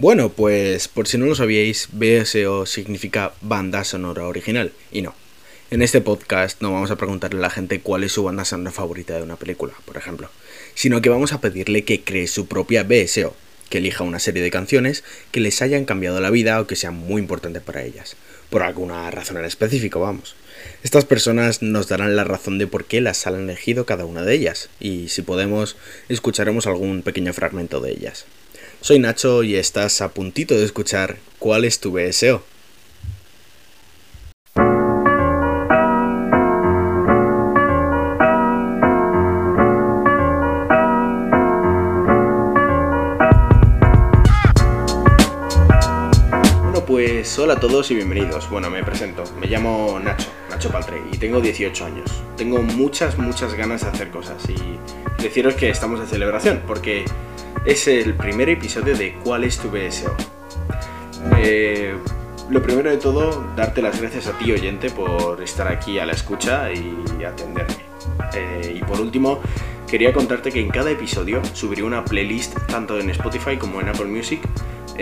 Bueno, pues por si no lo sabíais, BSO significa banda sonora original, y no. En este podcast no vamos a preguntarle a la gente cuál es su banda sonora favorita de una película, por ejemplo, sino que vamos a pedirle que cree su propia BSO, que elija una serie de canciones que les hayan cambiado la vida o que sean muy importantes para ellas, por alguna razón en específico, vamos. Estas personas nos darán la razón de por qué las han elegido cada una de ellas, y si podemos, escucharemos algún pequeño fragmento de ellas. Soy Nacho y estás a puntito de escuchar ¿Cuál es tu BSO? Bueno, pues hola a todos y bienvenidos. Bueno, me presento. Me llamo Nacho, Nacho Paltre, y tengo 18 años. Tengo muchas, muchas ganas de hacer cosas y deciros que estamos de celebración, porque es el primer episodio de ¿Cuál es tu BSO? Eh, lo primero de todo, darte las gracias a ti oyente por estar aquí a la escucha y atenderme. Eh, y por último, quería contarte que en cada episodio subiré una playlist tanto en Spotify como en Apple Music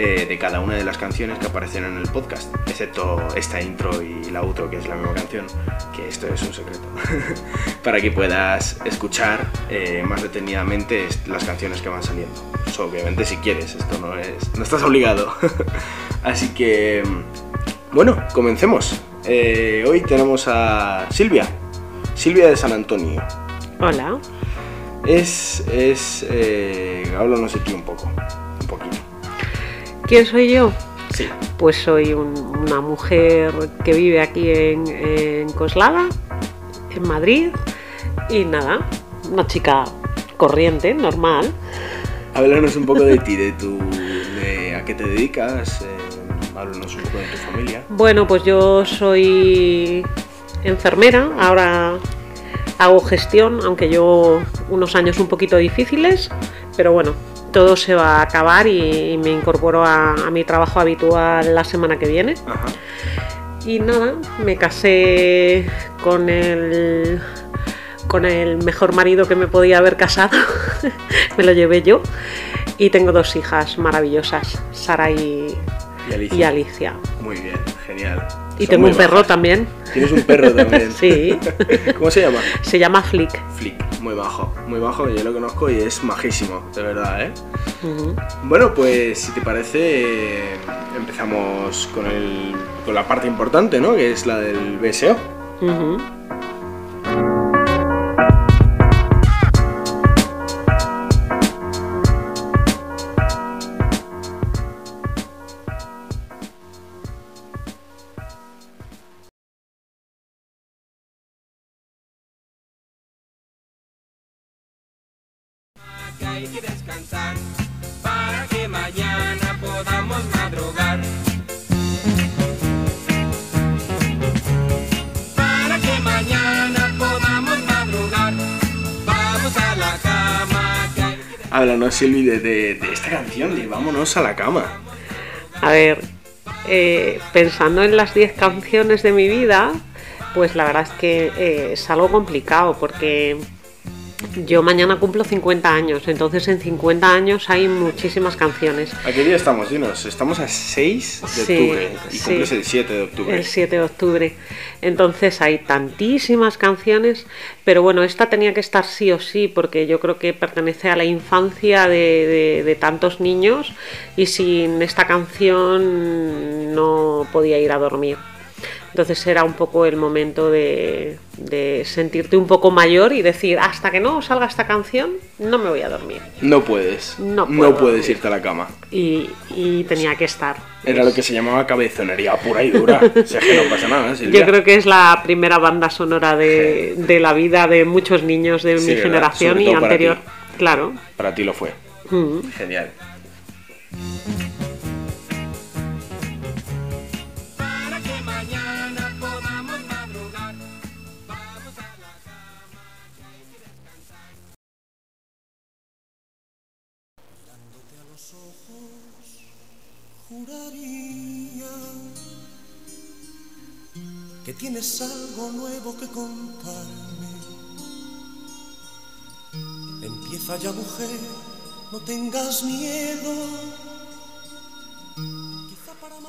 eh, de cada una de las canciones que aparecen en el podcast, excepto esta intro y la outro, que es la misma canción, que esto es un secreto, para que puedas escuchar eh, más detenidamente las canciones que van saliendo. Obviamente si quieres, esto no es, no estás obligado. Así que, bueno, comencemos. Eh, hoy tenemos a Silvia, Silvia de San Antonio. Hola. Es, es, háblanos de ti un poco, un. ¿Quién soy yo? Sí. Pues soy un- una mujer que vive aquí en, en Coslada, en Madrid, y nada, una chica corriente, normal. Háblanos un poco de ti, de tu, de a qué te dedicas, eh, háblanos un poco de tu familia. Bueno, pues yo soy enfermera, ahora hago gestión, aunque llevo unos años un poquito difíciles, pero bueno, todo se va a acabar y, me incorporo a, a mi trabajo habitual la semana que viene. Ajá. Y nada, me casé con el con el mejor marido que me podía haber casado. me lo llevé yo. Y tengo dos hijas maravillosas, Sara y, Y Alicia. y Alicia. Muy bien, genial. Y Son tengo un perro bajas. también. Tienes un perro también. Sí. ¿Cómo se llama? Se llama Flick. Flick. Muy bajo, muy bajo, yo lo conozco y es majísimo, de verdad, ¿eh? Bueno, pues si te parece, empezamos con, el, con la parte importante, ¿no? Que es la del BSO. Que que hay que Háblanos, Silvi, de, de- de esta canción de Vámonos a la cama. A ver, eh, pensando en las 10 canciones de mi vida, pues la verdad es que eh, es algo complicado porque yo mañana cumplo 50 años, entonces en 50 años hay muchísimas canciones. ¿A qué día estamos? Dinos, estamos a 6 de Sí, octubre y sí. cumples el 7 de octubre. El 7 de octubre. Entonces hay tantísimas canciones, pero bueno, esta tenía que estar sí o sí, porque yo creo que pertenece a la infancia de, de- de tantos niños y sin esta canción no podía ir a dormir. Entonces era un poco el momento de, de sentirte un poco mayor y decir, hasta que no salga esta canción, no me voy a dormir. No puedes. No puedes irte a la cama. Y, y tenía que estar. Era lo que se llamaba cabezonería pura y dura. o sea que no pasa nada, Silvia. Yo creo que es la primera banda sonora de, de la vida de muchos niños de Sí, mi generación y para anterior. ti. Claro. Para ti lo fue. Mm. Genial. Tienes algo nuevo que contarme. Empieza ya mujer, no tengas miedo.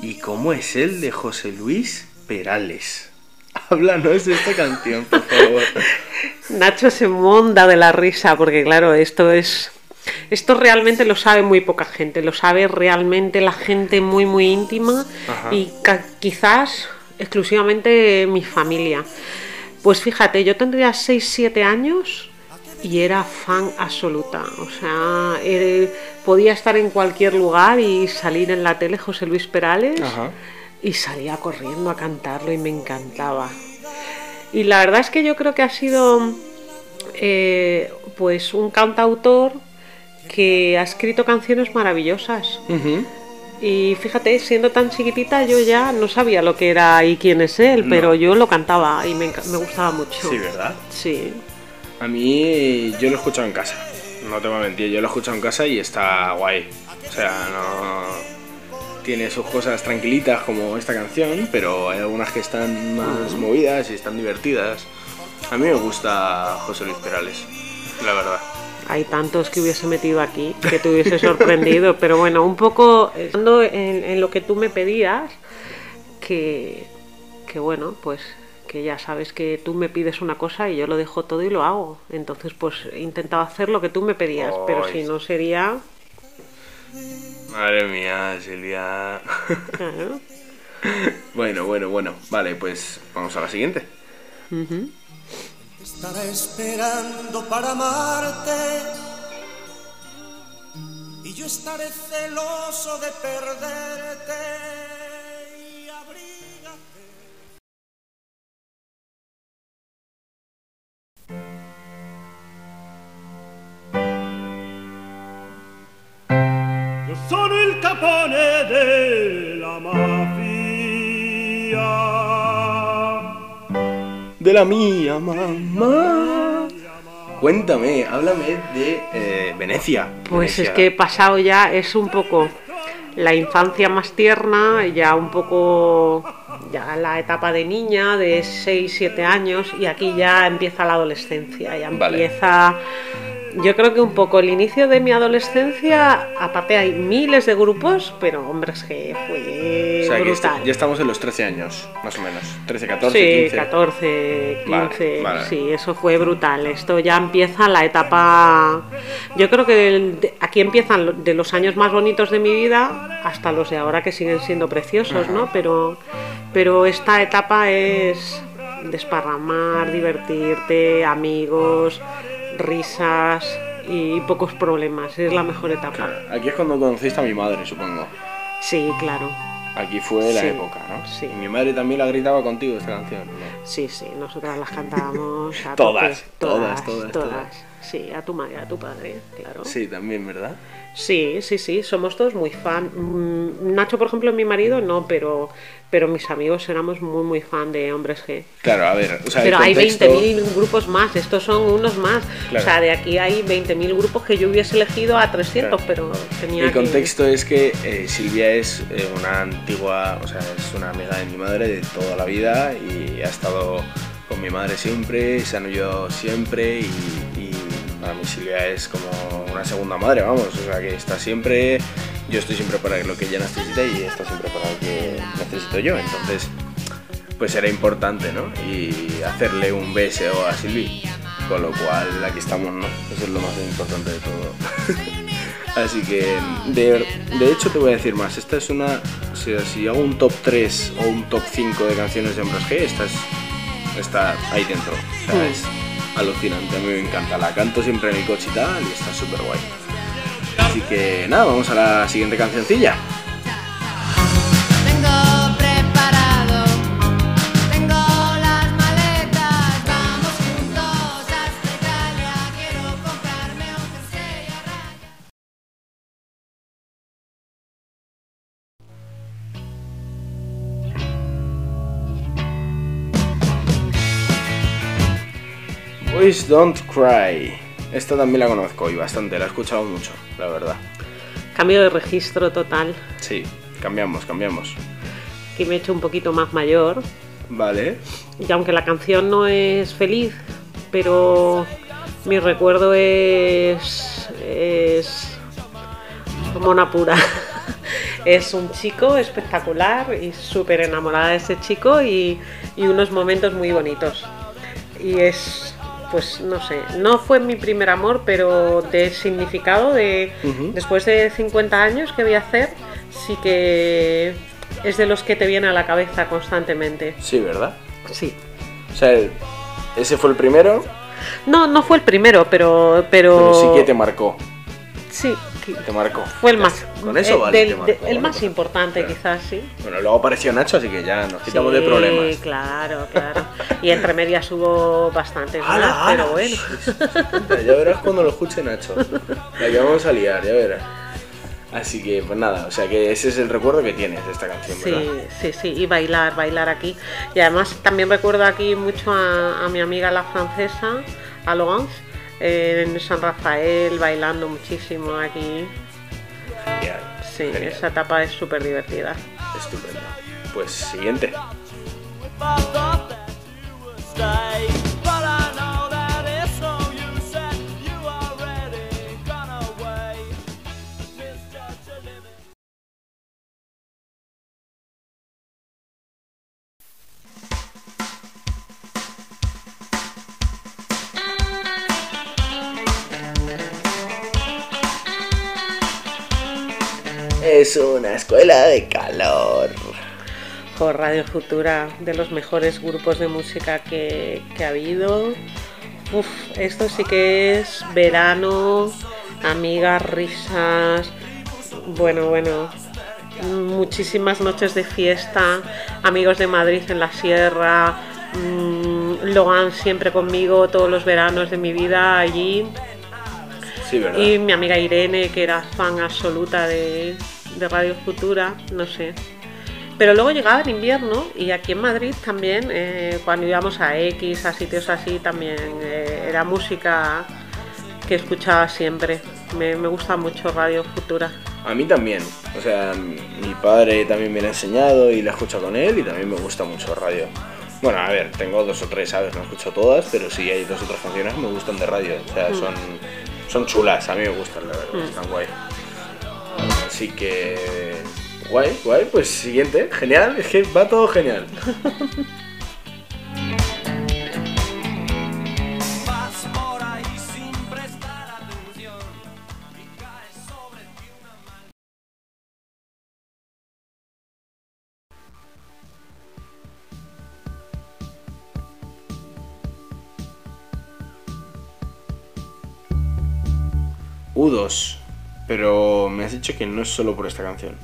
¿Y cómo es el de José Luis Perales? Háblanos de esta canción, por favor. Nacho se monda de la risa porque claro, esto es esto realmente lo sabe muy poca gente, lo sabe realmente la gente muy muy íntima Ajá. y quizás exclusivamente mi familia. Pues fíjate, yo tendría 6-7 años y era fan absoluta. O sea, eh, podía estar en cualquier lugar y salir en la tele José Luis Perales Ajá. y salía corriendo a cantarlo y me encantaba. Y la verdad es que yo creo que ha sido eh, pues un cantautor que ha escrito canciones maravillosas. Y fíjate, siendo tan chiquitita yo ya no sabía lo que era y quién es él, No. pero yo lo cantaba y me, me gustaba mucho. Sí, ¿verdad? Sí. A mí yo lo he escuchado en casa. No te voy a mentir, yo lo he escuchado en casa y está guay. O sea, no... Tiene sus cosas tranquilitas como esta canción, pero hay algunas que están más movidas y están divertidas. A mí me gusta José Luis Perales, la verdad. Hay tantos que hubiese metido aquí que te hubiese sorprendido, pero bueno, un poco estando en, en lo que tú me pedías, que, que bueno, pues que ya sabes que tú me pides una cosa y yo lo dejo todo y lo hago. Entonces, pues he intentado hacer lo que tú me pedías, pero si no sería... Madre mía, Silvia. claro. bueno, bueno, bueno. Vale, pues vamos a la siguiente. Estará esperando para amarte. Y yo estaré celoso de perderte. Y abrígate. Io sono il capone della mafia. De la mía, mamá. Cuéntame, háblame de eh, Venecia. Pues Venecia. es que he pasado ya, es un poco la infancia más tierna, ya un poco ya la etapa de niña de 6, 7 años y aquí ya empieza la adolescencia, ya Vale. empieza... Yo creo que un poco el inicio de mi adolescencia, aparte hay miles de grupos, pero hombres que fue O sea, que este- brutal. ya estamos en los 13 años, más o menos. 13, 14, Sí, 15. 14, 15, Vale, vale. sí, eso fue brutal. Esto ya empieza la etapa. Yo creo que el- de- aquí empiezan de los años más bonitos de mi vida hasta los de ahora que siguen siendo preciosos, ¿no? Pero, pero esta etapa es desparramar, divertirte, amigos, risas y pocos problemas. Es la mejor etapa. Aquí es cuando conociste a mi madre, supongo. Sí, claro. Aquí fue la Sí, época, ¿no? sí. Y mi madre también la gritaba contigo esta canción. ¿no? Sí, sí, nosotras las cantábamos a Todas, tope. todas, todas, todas. Sí, a tu madre, a tu padre, claro. Sí, también, ¿verdad? Sí, sí, sí, somos todos muy fan. Mm, Nacho, por ejemplo, mi marido, no, pero, pero mis amigos éramos muy, muy fan de Hombres G. Claro, a ver, o sea, Pero hay contexto... 20.000 grupos más, estos son unos más. Claro. O sea, de aquí hay 20.000 grupos que yo hubiese elegido a 300, Claro. pero tenía El que- contexto es que eh, Silvia es eh, una antigua, o sea, es una amiga de mi madre de toda la vida y ha estado con mi madre siempre, se han ayudado siempre y para mí Silvia es como una segunda madre, vamos, o sea, que está siempre, yo estoy siempre para lo que ella necesita y está siempre para lo que necesito yo, entonces pues era importante, ¿no? Y hacerle un beso a Silvi, con lo cual aquí estamos, ¿no? Eso es lo más importante de todo. Así que, de, de hecho, te voy a decir más. Esta es una. O sea, si hago un top 3 o un top 5 de canciones de Hombres G, esta es, está ahí dentro. O sea, Mm. es alucinante. A mí me encanta. La canto siempre en el coche y tal, y está súper guay. Así que, nada, vamos a la siguiente cancioncilla. Boys Don't Cry. Esta también la conozco y bastante, la he escuchado mucho, la verdad. Cambio de registro total, Sí, cambiamos, cambiamos. que me he hecho un poquito más mayor. Vale. Y aunque la canción no es feliz, pero mi recuerdo es. es. mona pura. Es un chico espectacular y súper enamorada de ese chico y, y unos momentos muy bonitos. Y es, pues no sé, no fue mi primer amor, pero de significado, de después de 50 años que voy a hacer, sí que es de los que te viene a la cabeza constantemente. Sí, ¿verdad? Sí. O sea, ese fue el primero, No, no fue el primero, pero... Pero, pero sí que te marcó. Sí, que Te marcó. fue el Ya más... está. Con eso eh, vale. del- te de- marcó, el más importante quizás, sí. Bueno, luego apareció Nacho, así que ya nos quitamos de Sí, problemas. claro, claro. Y entre medias hubo bastantes más, ¡Hala, pero bueno. Ya verás cuando lo escuche Nacho. La que vamos a liar, ya verás. Así que, pues nada, o sea que ese es el recuerdo que tienes de esta canción, Sí, ¿verdad? sí, sí, y bailar, bailar aquí. Y además también recuerdo aquí mucho a, a mi amiga la francesa, a Laurence, en San Rafael, bailando muchísimo aquí. Genial. Sí, genial. esa etapa es súper divertida. Estupendo. Pues siguiente. Es una escuela de calor. Por Radio Futura, de los mejores grupos de música que, que ha habido. Uf, esto sí que es verano, amigas, risas. Bueno, bueno, muchísimas noches de fiesta, amigos de Madrid en la sierra, mm, Logan siempre conmigo todos los veranos de mi vida allí. Sí. Y mi amiga Irene, que era fan absoluta de, de Radio Futura, no sé. Pero luego llegaba el invierno y aquí en Madrid también, eh, cuando íbamos a X, a sitios así, también eh, era música que escuchaba siempre. Me, me gusta mucho Radio Futura. A mí también. O sea, mi padre también me lo ha enseñado y la escucho con él y también me gusta mucho radio. Bueno, a ver, tengo dos o tres, ¿sabes? No escucho todas, pero sí hay dos o tres canciones que me gustan de radio. O sea, son, son chulas, a mí me gustan, la verdad, están guay. Así que... Guay, guay, pues siguiente, genial, es que va todo genial. Vas por ahí sin prestar atención y caes sobre ti una mano. U2, pero me has dicho que no es solo por esta canción,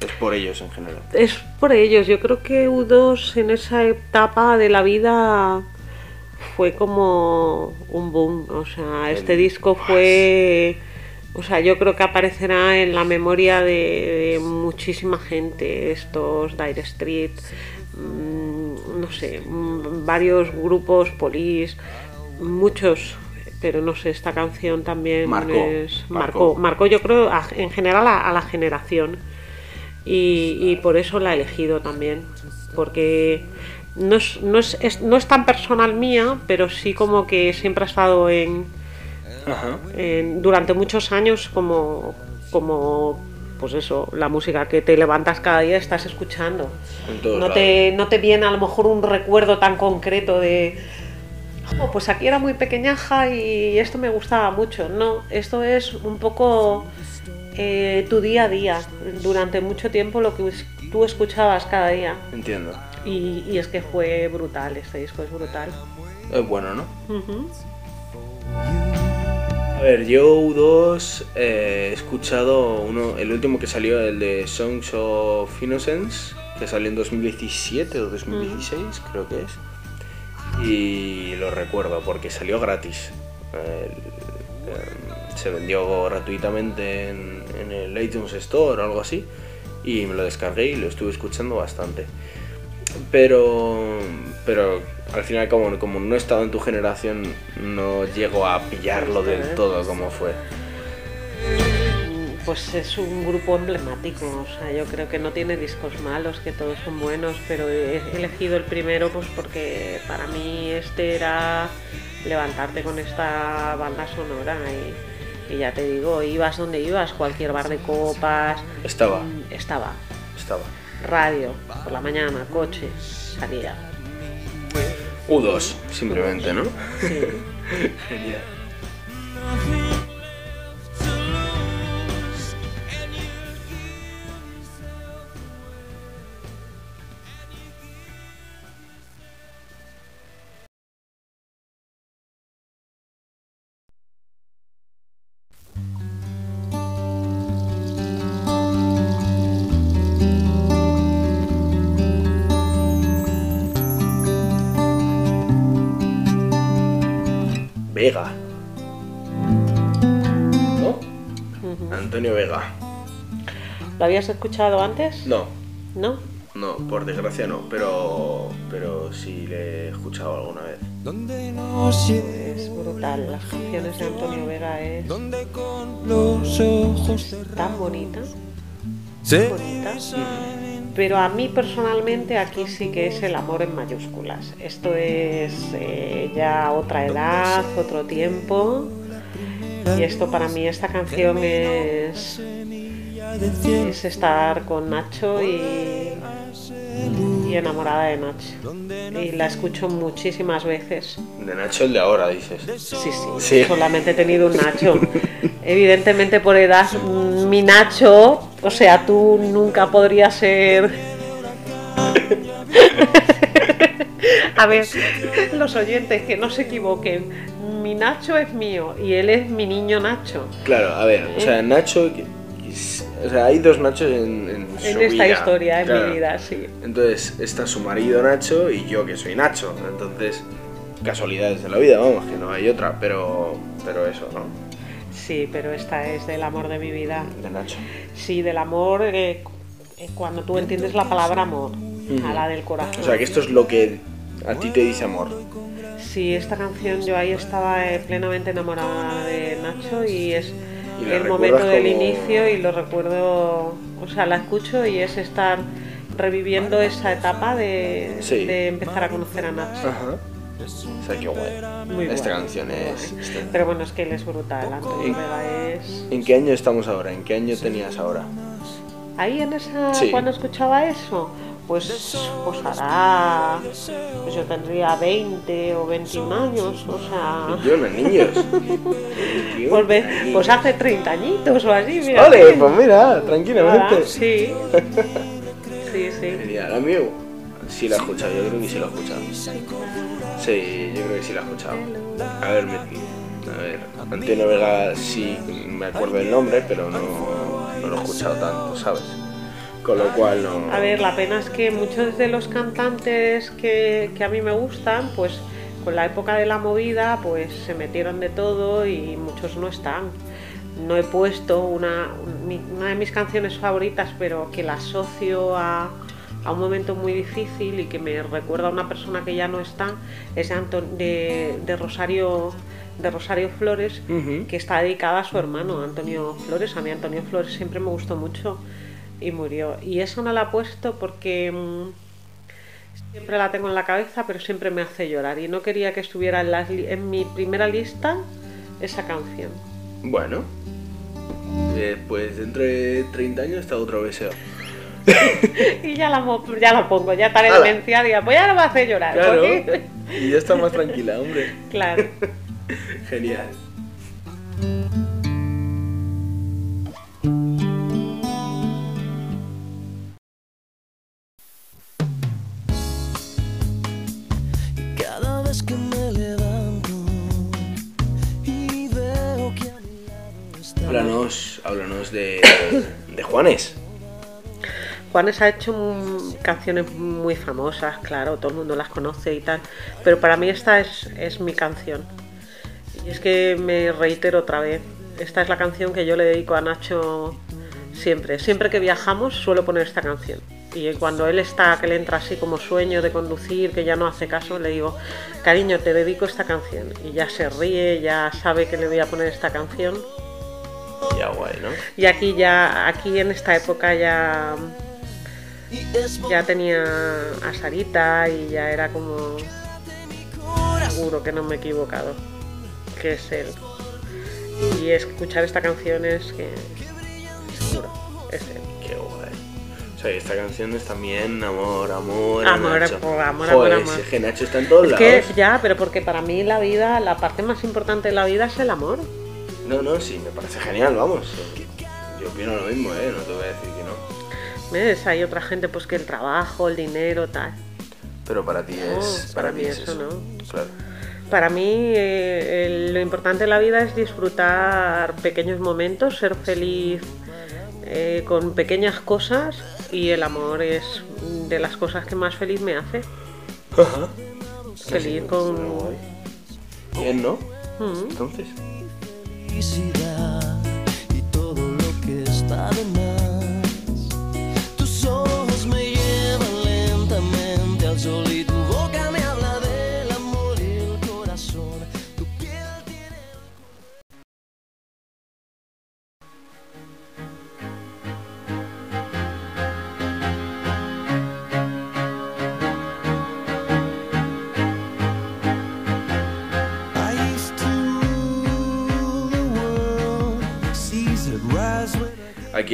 es por ellos en general. Es por ellos, yo creo que U2 en esa etapa de la vida fue como un boom, o sea, este disco fue, o sea, yo creo que aparecerá en la memoria de, de muchísima gente, estos Dire Street, mm, no sé, mm, varios grupos, Police, muchos, pero no sé, esta canción también Marcó, es, marcó. marcó, yo creo a- en general a, a la generación y, y por eso la he elegido también, porque no es, no, es, es- no es tan personal mía, pero sí como que siempre ha estado en, Ajá. en- durante muchos años como, como pues eso, la música que te levantas cada día estás escuchando. No te, no te viene a lo mejor un recuerdo tan concreto de "Jo, pues aquí era muy pequeñaja y esto me gustaba mucho. No, esto es un poco eh, tu día a día, durante mucho tiempo lo que tú escuchabas cada día. Entiendo. Y, y es que fue brutal, este disco es brutal. Es bueno, ¿no? A ver, yo U2 eh, he escuchado uno, el último que salió, el de Songs of Innocence, que salió en 2017 o 2016, creo que es. Y lo recuerdo porque salió gratis. El- em, se vendió gratuitamente en, en el iTunes Store o algo así. Y me lo descargué y lo estuve escuchando bastante. Pero, pero al final como, como no he estado en tu generación, no llego a pillarlo del todo como fue. Pues es un grupo emblemático, o sea, yo creo que no tiene discos malos, que todos son buenos, pero he elegido el primero pues porque para mí este era levantarte con esta banda sonora Y ya te digo, ibas donde ibas, cualquier bar de copas, Estaba, mm, estaba. estaba. Radio, por la mañana, coche, salía. U2, simplemente, ¿no? Sí. Genial. Vega. ¿No? Antonio Vega. ¿Lo habías escuchado antes? No, ¿No? no, por desgracia no, pero, pero sí le he escuchado alguna vez. Es brutal. Las canciones de Antonio Vega es donde con los ojos tan bonita, se bonita. Pero a mí personalmente aquí sí que es el amor en mayúsculas. Esto es eh, ya otra edad, otro tiempo. Y esto para mí, esta canción es, es estar con Nacho y, y enamorada de Nacho. Y la escucho muchísimas veces. De Nacho el de ahora, dices. Sí, sí, Sí. solamente he tenido un Nacho. Evidentemente por edad, mi Nacho, o sea, tú nunca podrías ser... A ver, los oyentes que no se equivoquen, mi Nacho es mío y él es mi niño Nacho. Claro, a ver, o sea, Nacho. es- O sea, hay dos Nachos en, en su En esta vida, historia, en claro. mi vida, sí. Entonces está su marido Nacho y yo que soy Nacho. Entonces, casualidades de la vida, vamos, que no hay otra, pero, pero eso, ¿no? Sí, pero esta es del amor de mi vida. De Nacho. Sí, del amor, eh, eh, cuando tú entiendes la palabra amor, a la del corazón. O sea, que esto es lo que a ti te dice amor. Sí, esta canción yo ahí estaba eh, plenamente enamorada de Nacho y es Y el momento del inicio y lo recuerdo, o sea, la escucho y es estar reviviendo esa etapa de, Sí. de empezar a conocer a Nacho. Ajá. O sea, qué guay. Muy Esta guay, canción es. esta- Pero bueno, es que él es brutal, Antonio ¿En- Vega es... ¿En qué año estamos ahora? ¿En qué año tenías ahora? Ahí en esa, Sí. cuando escuchaba eso, pues, pues hará, pues yo tendría 20 o 21 años, o sea... Yo, niños. Tío, Pues, ve- niños. pues hace 30 añitos o así, mira. Vale, pues mira, tranquilamente. sí. Sí, sí. Genial, a mí sí la he escuchado, yo creo que sí la he escuchado. Sí, yo creo que sí la he escuchado. A ver, a ver, Antonio Vega sí me acuerdo del nombre, pero no, no lo he escuchado tanto, ¿sabes? Con lo cual no... A ver, la pena es que muchos de los cantantes que, que a mí me gustan, pues con la época de la movida, pues se metieron de todo y muchos no están. No he puesto una, una de mis canciones favoritas, pero que la asocio a, a un momento muy difícil y que me recuerda a una persona que ya no está, es de, de, Rosario de Rosario Flores, que está dedicada a su hermano, Antonio Flores. A mí Antonio Flores siempre me gustó mucho y murió. Y eso no la he puesto porque mm, siempre la tengo en la cabeza, pero siempre me hace llorar. Y no quería que estuviera en, li- en mi primera lista esa canción. Bueno, eh, pues dentro de 30 años está otro deseo. Y ya la, ya la pongo, ya estaré demenciada. Pues ya no me hace llorar. Claro, porque- y ya está más tranquila, hombre. claro. Genial. Cada vez que me levanto y veo que a mi lado está Háblanos, háblanos de, de Juanes. Juanes ha hecho canciones muy famosas, claro, todo el mundo las conoce y tal, pero para mí esta es, es mi canción. Y es que me reitero otra vez, esta es la canción que yo le dedico a Nacho siempre. Siempre que viajamos suelo poner esta canción. Y cuando él está, que le entra así como sueño de conducir, que ya no hace caso, le digo, cariño, te dedico esta canción. Y ya se ríe, ya sabe que le voy a poner esta canción. Ya guay, ¿no? Y aquí ya, aquí en esta época ya ya tenía a Sarita y ya era como seguro que no me he equivocado que es él y escuchar esta canción es que seguro es él. Qué guay. O sea, y esta canción es también amor, amor, Amor, Nacho. amor, amor, Joder, amor, amor. es que Nacho está en todos Es lados. que ya, pero porque para mí la vida, la parte más importante de la vida es el amor. No, no, sí, me parece genial, vamos. Yo opino lo mismo, ¿eh? No te voy a decir que. ¿Ves? Hay otra gente pues que el trabajo, el dinero, tal. Pero para ti es. No, para para mí es eso eso. no. Claro. Para mí eh, el- lo importante de la vida es disfrutar pequeños momentos, ser feliz eh, con pequeñas cosas y el amor es de las cosas que más feliz me hace. Ajá. Feliz Pero con... Bien, ¿no? Mm. Entonces. felicidad y todo lo que está de más.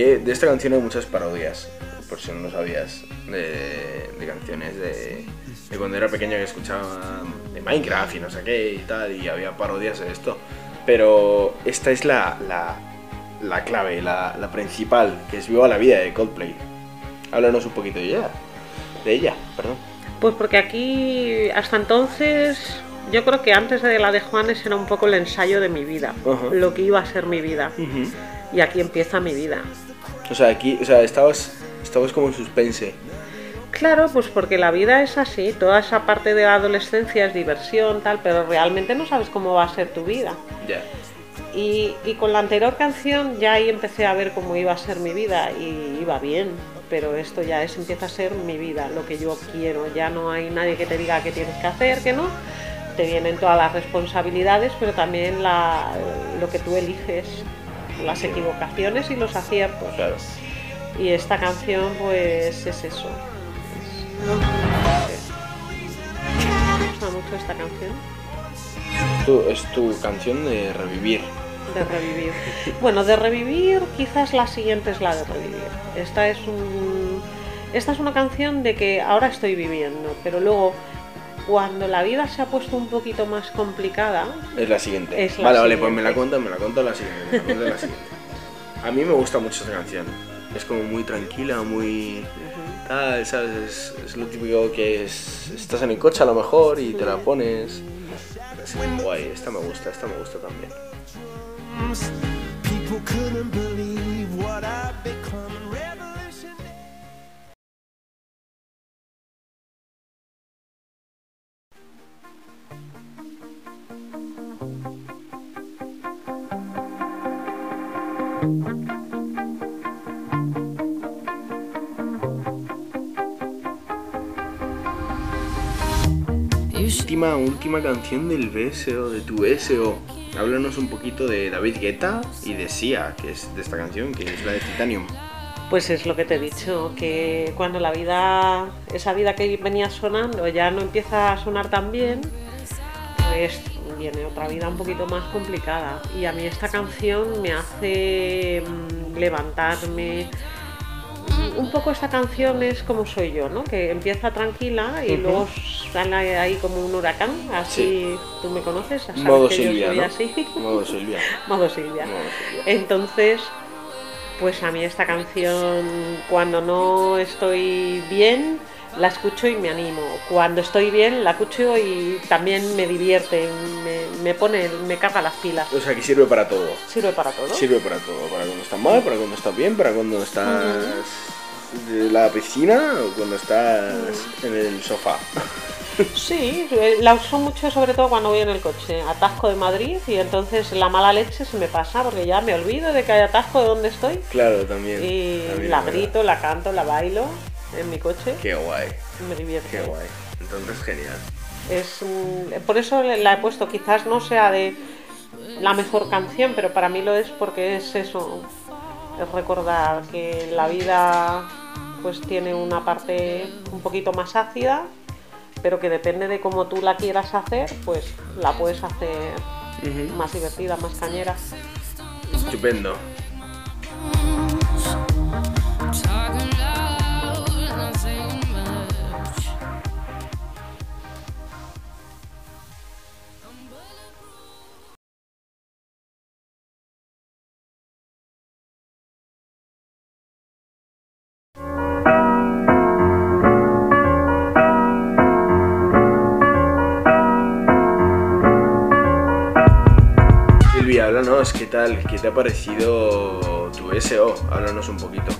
De esta canción hay muchas parodias, por si no lo sabías, de, de canciones de, de cuando era pequeño que escuchaba de Minecraft y no sé qué y tal, y había parodias de esto. Pero esta es la, la, la clave, la, la principal, que es Viva la Vida de Coldplay. Háblanos un poquito de ella, de ella, perdón. Pues porque aquí, hasta entonces, yo creo que antes de la de Juanes era un poco el ensayo de mi vida, lo que iba a ser mi vida. Y aquí empieza mi vida. O sea, aquí, o sea, estabas, estabas como en suspense. Claro, pues porque la vida es así, toda esa parte de la adolescencia es diversión, tal, pero realmente no sabes cómo va a ser tu vida. Ya. Y, y con la anterior canción ya ahí empecé a ver cómo iba a ser mi vida y iba bien, pero esto ya es, empieza a ser mi vida, lo que yo quiero. Ya no hay nadie que te diga qué tienes que hacer, que no. Te vienen todas las responsabilidades, pero también la- lo que tú eliges, las equivocaciones y los aciertos. Claro. Y esta canción pues es eso. Es- Me gusta mucho esta canción. Tu- es tu canción de revivir. De revivir. Bueno, de revivir, quizás la siguiente es la de revivir. Esta es un. Esta es una canción de que ahora estoy viviendo, pero luego, cuando la vida se ha puesto un poquito más complicada, Es la siguiente. Es la vale, vale, pues me la cuento, me la cuento la siguiente. me la cuento la siguiente. A mí me gusta mucho esta canción. Es como muy tranquila, muy. Tal, ¿sabes? Es, es lo típico que es. Estás en el coche a lo mejor y te la pones. Es muy guay, esta me gusta, esta me gusta también. Última, última canción del BSO, de tu BSO. Háblanos un poquito de David Guetta y de Sia, que es de esta canción, que es la de Titanium. pues es lo que te he dicho, que cuando la vida, esa vida que venía sonando ya no empieza a sonar tan bien, pues viene otra vida un poquito más complicada. Y a mí esta canción me hace mm, levantarme. Un poco esta canción es como soy yo, ¿no? Que empieza tranquila y luego sale ahí como un huracán, así tú me conoces, sabes Modo que Silvia, yo soy ¿no? así. Modo Silvia. Modo Silvia. Modo Silvia. Entonces, pues a mí esta canción, cuando no estoy bien, la escucho y me animo. Cuando estoy bien, la escucho y también me divierte, me, me pone, me carga las pilas. O sea, que sirve para todo. Sirve para todo. Sirve para todo, para cuando estás mal, para cuando estás bien, para cuando estás de la piscina o cuando estás en el sofá. Sí, eh, la uso mucho sobre todo cuando voy en el coche, atasco de Madrid y entonces la mala leche se me pasa porque ya me olvido de que hay atasco de donde estoy Claro, también. y también la grito, la canto, la bailo en mi coche Qué guay, me divierte. qué guay. Entonces, genial. Es, por eso la he puesto, quizás no sea de la mejor canción, pero para mí lo es porque es eso, es recordar que la vida pues tiene una parte un poquito más ácida, pero que depende de cómo tú la quieras hacer, pues la puedes hacer más divertida, más cañera. Estupendo. Tal? ¿Qué te ha parecido tu SO? Háblanos un poquito.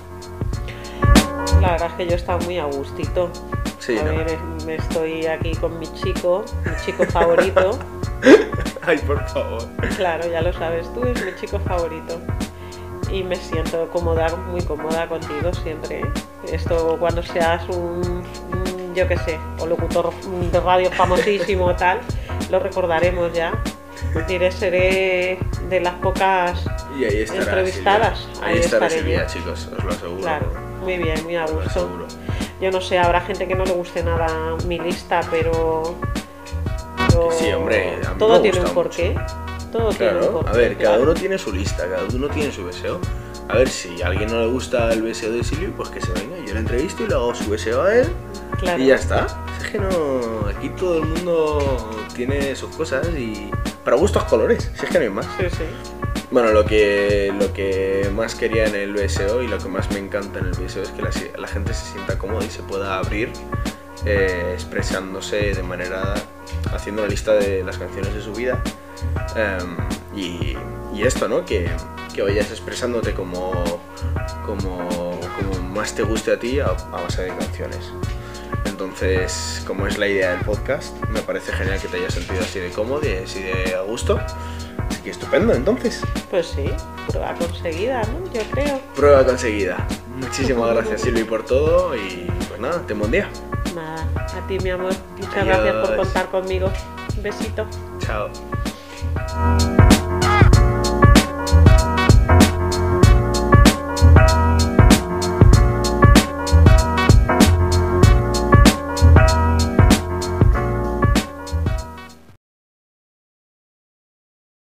La verdad es que yo estaba muy a gustito. Sí, a ¿no? ver, me estoy aquí con mi chico, mi chico favorito. Ay, por favor. Claro, ya lo sabes, tú es mi chico favorito. Y me siento cómoda, muy cómoda contigo siempre. ¿eh? Esto cuando seas un, un, yo qué sé, o locutor de radio famosísimo o tal, lo recordaremos ya. Diré, seré de las pocas Y ahí estará Entrevistadas, Silvia. ahí Ahí estaré Silvia, yo. chicos, os lo aseguro. Claro, muy bien, muy a gusto. Yo no sé, habrá gente que no le guste nada mi lista, pero. pero Sí, hombre, a mí todo me tiene un porqué. Todo tiene un porqué. a ver, cada claro. uno tiene su lista, cada uno tiene su BSO. A ver, si a alguien no le gusta el BSO de Silvio, pues que se venga, yo le entrevisto y le hago su BSO a él Claro. y ya está. Es que no, aquí todo el mundo tiene sus cosas y para gustos colores, si es que no hay más. Sí, sí. Bueno, lo que, lo que más quería en el BSO y lo que más me encanta en el BSO es que la, la gente se sienta cómoda y se pueda abrir eh, expresándose de manera, haciendo la lista de las canciones de su vida. Em, y, y esto, ¿no? Que, que vayas expresándote como, como, como más te guste a ti a, a base de canciones. Entonces, como es la idea del podcast, me parece genial que te hayas sentido así de cómodo y así de a gusto. Así que estupendo, entonces. Pues sí, prueba conseguida, ¿no? Yo creo. Prueba conseguida. Muchísimas gracias Silvi por todo y pues nada, te buen día. Nada, a ti, mi amor. Muchas Adiós. gracias por contar conmigo. Un besito. Chao.